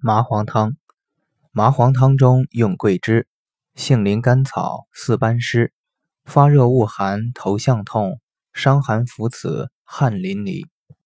麻黄汤。麻黄汤中用桂枝杏林甘草四班湿发热恶寒头项痛伤寒服此汗淋漓。